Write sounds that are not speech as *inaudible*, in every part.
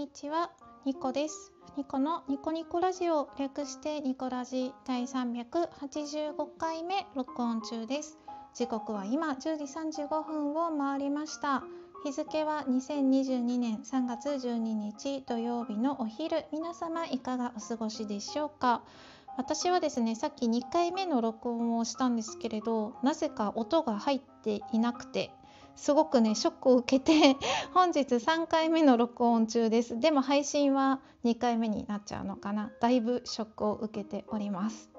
にちは、ニコです。ニコのニコニコラジオ略してニコラジ第385回目録音中です。時刻は今10時35分を回りました。日付は2022年3月12日土曜日のお昼、皆様いかがお過ごしでしょうか？私はですね、さっき2回目の録音をしたんですけれど、なぜか音が入っていなくて。すごくねショックを受けて *laughs* 本日3回目の録音中です。でも配信は2回目になっちゃうのかな。だいぶショックを受けております。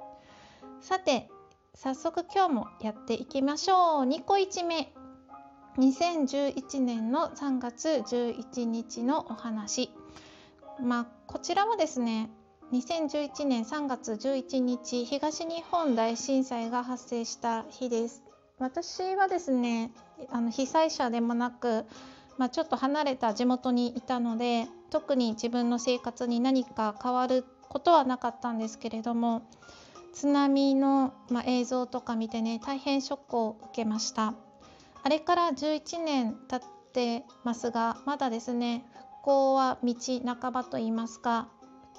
さて早速今日もやっていきましょう。2個1目。2011年の3月11日のお話。まあこちらはですね2011年3月11日東日本大震災が発生した日です。私はですねあの被災者でもなく、まあ、ちょっと離れた地元にいたので特に自分の生活に何か変わることはなかったんですけれども津波の、まあ、映像とか見てね大変ショックを受けました。あれから11年経ってますがまだですね復興は道半ばといいますか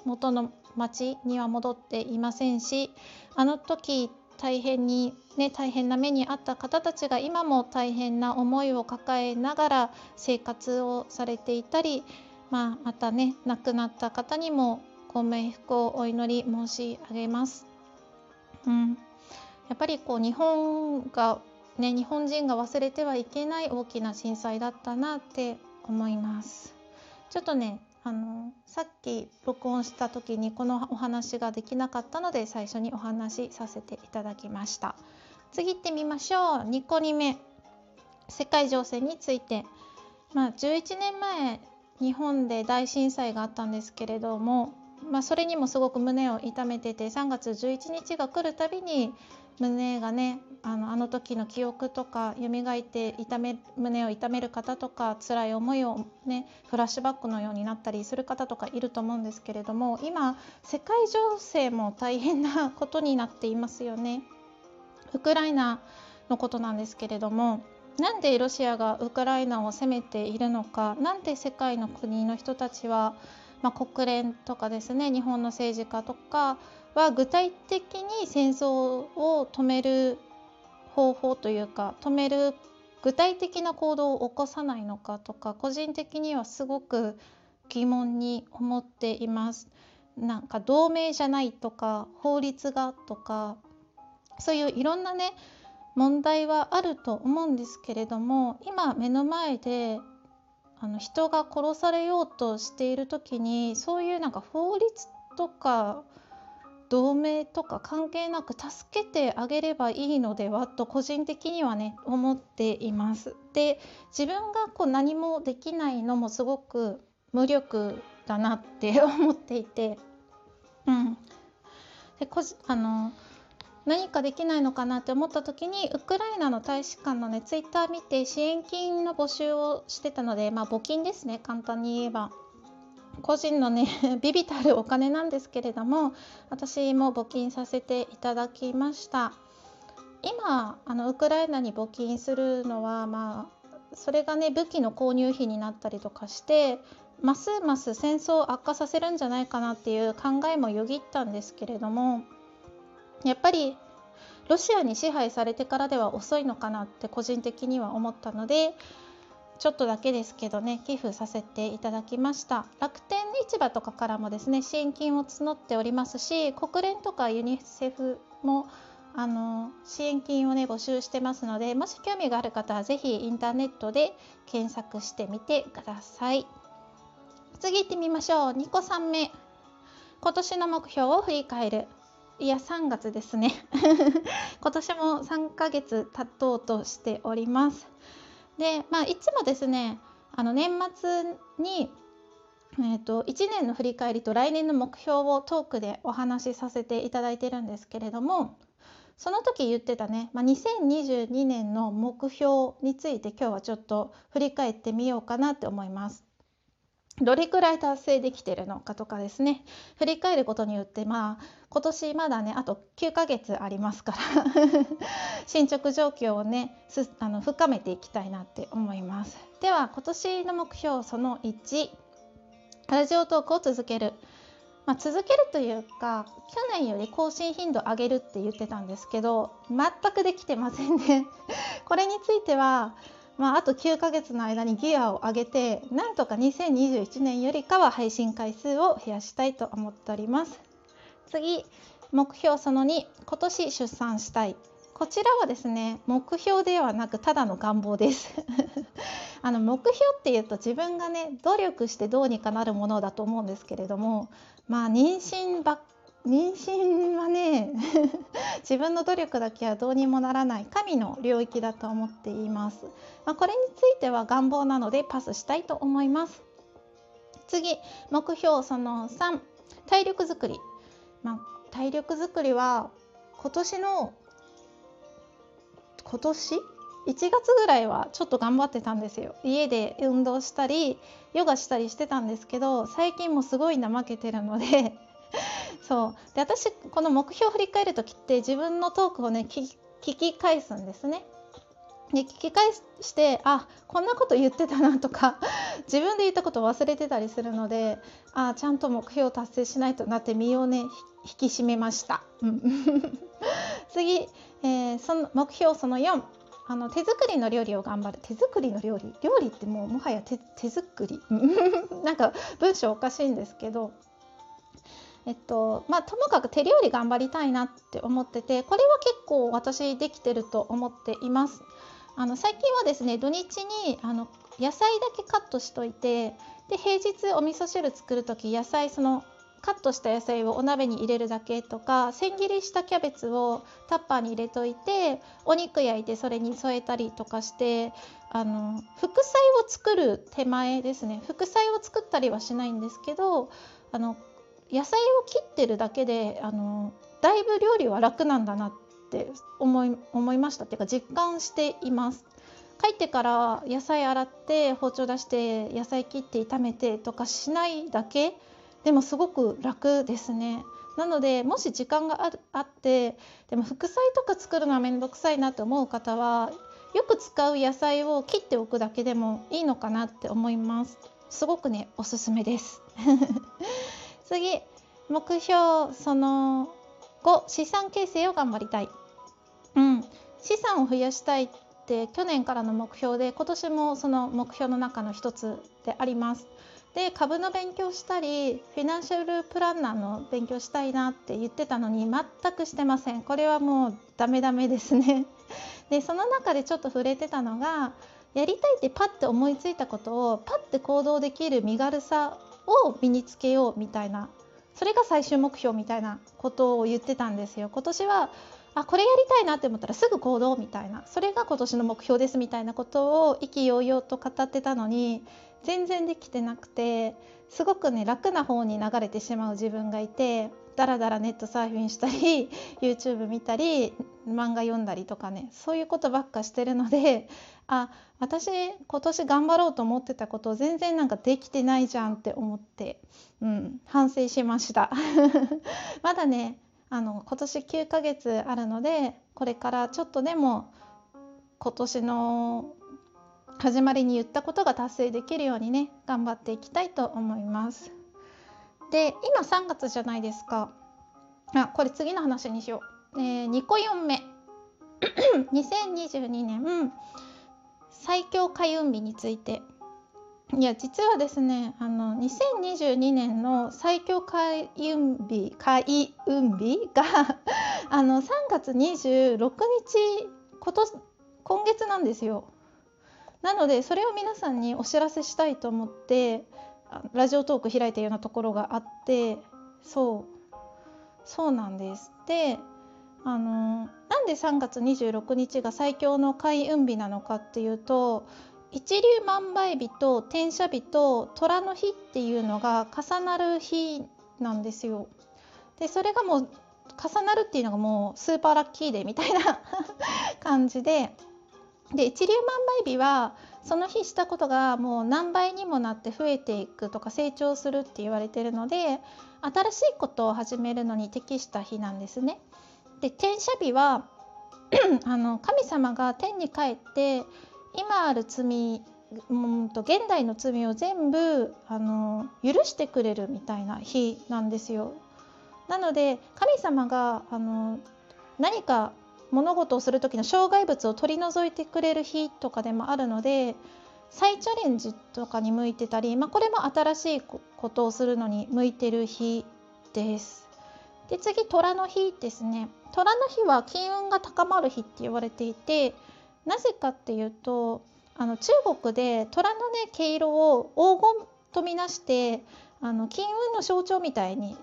元の町には戻っていませんしあの時大変にね大変な目に遭った方たちが今も大変な思いを抱えながら生活をされていたり、まあ、またね亡くなった方にもご冥福をお祈り申し上げます。うん、やっぱりこう日本がね日本人が忘れてはいけない大きな震災だったなって思います。ちょっとねあのさっき録音した時にこのお話ができなかったので最初にお話しさせていただきました。次行ってみましょう。2個2目世界情勢について。まあ11年前日本で大震災があったんですけれどもまあ、それにもすごく胸を痛めてて3月11日が来るたびに胸がねあのあの時の記憶とか蘇って痛め胸を痛める方とか辛い思いをねフラッシュバックのようになったりする方とかいると思うんですけれども今世界情勢も大変なことになっていますよね。ウクライナのことなんですけれどもなんでロシアがウクライナを攻めているのかなんで世界の国の人たちはまあ、国連とかですね日本の政治家とかは具体的に戦争を止める方法というか止める具体的な行動を起こさないのかとか個人的にはすごく疑問に思っています。なんか同盟じゃないとか法律がとかそういういろんなね問題はあると思うんですけれども今目の前であの人が殺されようとしている時にそういうなんか法律とか同盟とか関係なく助けてあげればいいのではと個人的にはね思っています。で自分がこう何もできないのもすごく無力だなって *laughs* 思っていて、うん、でこじあの何かできないのかなって思った時にウクライナの大使館のねツイッター見て支援金の募集をしてたのでまあ募金ですね。簡単に言えば。個人のね *laughs* ビビたるお金なんですけれども私も募金させていただきました。今あのウクライナに募金するのはまあそれがね武器の購入費になったりとかしてますます戦争を悪化させるんじゃないかなっていう考えもよぎったんですけれどもやっぱりロシアに支配されてからでは遅いのかなって個人的には思ったのでちょっとだけですけどね寄付させていただきました。楽天市場とかからもですね支援金を募っておりますし国連とかユニセフもあの支援金をね募集してますのでもし興味がある方は是非インターネットで検索してみてください。次行ってみましょう。2個3目。今年の目標を振り返る。いや3月ですね *laughs* 今年も3ヶ月経とうとしておりますでまあいつもですねあの年末にえーと、と1年の振り返りと来年の目標をトークでお話しさせていただいてるんですけれどもその時言ってたね、まあ、2022年の目標について今日はちょっと振り返ってみようかなって思います。どれくらい達成できてるのかとかですね。振り返ることによってまあ今年まだねあと9ヶ月ありますから *laughs* 進捗状況をねあの深めていきたいなって思います。では今年の目標その1ラジオトークを続ける、まあ、続けるというか去年より更新頻度上げるって言ってたんですけど全くできてませんね。これについてはまあ、あと9ヶ月の間にギアを上げてなんとか2021年よりかは配信回数を増やしたいと思っております。次目標その2今年出産したい。こちらはですね目標ではなくただの願望です。*laughs* あの目標っていうと自分がね努力してどうにかなるものだと思うんですけれどもまあ妊娠ばっ妊娠はね *laughs* 自分の努力だけはどうにもならない神の領域だと思っています、まあ、これについては願望なのでパスしたいと思います。次目標その3体力づくり、まあ、体力づくりは今年の今年？1月ぐらいはちょっと頑張ってたんですよ。家で運動したりヨガしたりしてたんですけど最近もすごい怠けてるのでそう。で私この目標を振り返る時って自分のトークをね聞き返すんですね。で聞き返してあこんなこと言ってたなとか *laughs* 自分で言ったことを忘れてたりするのであちゃんと目標を達成しないとなって身をね引き締めました。うん。*laughs* 次、えー、その目標その4あの手作りの料理を頑張る。手作りの料理？料理ってもうもはや手作り。*laughs* なんか文章おかしいんですけどえっとまあ、ともかく手料理頑張りたいなって思っててこれは結構私できてると思っています。あの最近はですね土日にあの野菜だけカットしといてで平日お味噌汁作る時野菜そのカットした野菜をお鍋に入れるだけとか千切りしたキャベツをタッパーに入れといてお肉焼いてそれに添えたりとかしてあの副菜を作る手前ですね副菜を作ったりはしないんですけどあの野菜を切ってるだけであのだいぶ料理は楽なんだなって思い思いましたっていうか実感しています。帰ってから野菜洗って包丁出して野菜切って炒めてとかしないだけでもすごく楽ですね。なのでもし時間があってでも副菜とか作るのは面倒くさいなと思う方はよく使う野菜を切っておくだけでもいいのかなって思います。すごくねおすすめです。次目標その5資産形成を頑張りたい、うん、資産を増やしたいって去年からの目標で今年もその目標の中の一つであります。で株の勉強したりフィナンシャルプランナーの勉強したいなって言ってたのに全くしてません。これはもうダメダメですね。*laughs* でその中でちょっと触れてたのがやりたいってパッて思いついたことをパッて行動できる身軽さを身につけようみたいなそれが最終目標みたいなことを言ってたんですよ。今年はあこれやりたいなって思ったらすぐ行動みたいなそれが今年の目標ですみたいなことを意気揚々と語ってたのに全然できてなくてすごくね楽な方に流れてしまう自分がいてだらだらネットサーフィンしたり *laughs* YouTube 見たり漫画読んだりとかねそういうことばっかしてるのであ私今年頑張ろうと思ってたことを全然なんかできてないじゃんって思って、うん、反省しました。*laughs* まだねあの今年9ヶ月あるのでこれからちょっとでも今年の始まりに言ったことが達成できるようにね頑張っていきたいと思います。で今3月じゃないですかあこれ次の話にしよう、えー、2個4目 *clears throat* 2022年最強開運日についていや実はですねあの2022年の最強開運日開運日が *laughs* あの3月26日今年今月なんですよ。なのでそれを皆さんにお知らせしたいと思ってラジオトーク開いたようなところがあってそうそうなんです。であのなんで3月26日が最強の開運日なのかっていうと一粒万倍日と転写日と虎の日っていうのが重なる日なんですよ。でそれがもう重なるっていうのがもうスーパーラッキーデーみたいな *laughs* 感じでで一粒万倍日はその日したことがもう何倍にもなって増えていくとか成長するって言われてるので新しいことを始めるのに適した日なんですね。で天赦日は *clears throat* あの神様が天に帰って今ある罪うんと現代の罪を全部あの許してくれるみたいな日なんですよ。なので神様があの何か物事をする時の障害物を取り除いてくれる日とかでもあるので再チャレンジとかに向いてたり、まあ、これも新しいことをするのに向いてる日です。で次虎の日ですね。虎の日は金運が高まる日って言われていてなぜかっていうとあの中国で虎のね毛色を黄金とみなしてあの金運の象徴みたいに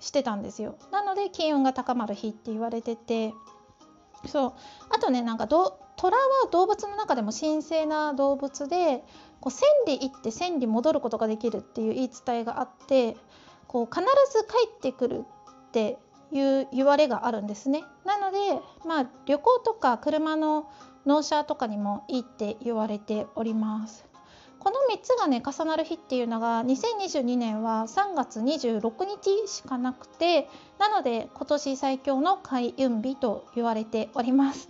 してたんですよ。なので金運が高まる日って言われてて。そうあとねなんかど虎は動物の中でも神聖な動物でこう千里行って千里戻ることができるっていう言い伝えがあってこう必ず帰ってくるっていう言われがあるんですね。なので、まあ、旅行とか車の納車とかにもいいって言われております。この3つがね重なる日っていうのが2022年は3月26日しかなくてなので今年最強の開運日と言われております。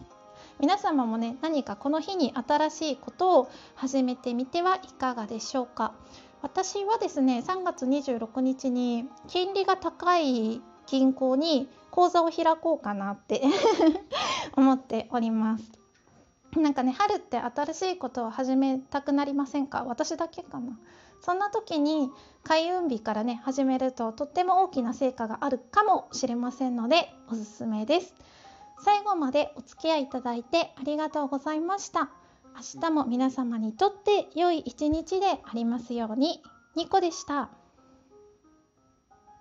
皆様もね何かこの日に新しいことを始めてみてはいかがでしょうか。私はですね3月26日に金利が高い銀行に口座を開こうかなって *laughs* 思っております。なんかね春って新しいことを始めたくなりませんか？私だけかな。そんな時に開運日からね始めるととっても大きな成果があるかもしれませんのでおすすめです。最後までお付き合いいただいてありがとうございました。明日も皆様にとって良い一日でありますように。ニコでした。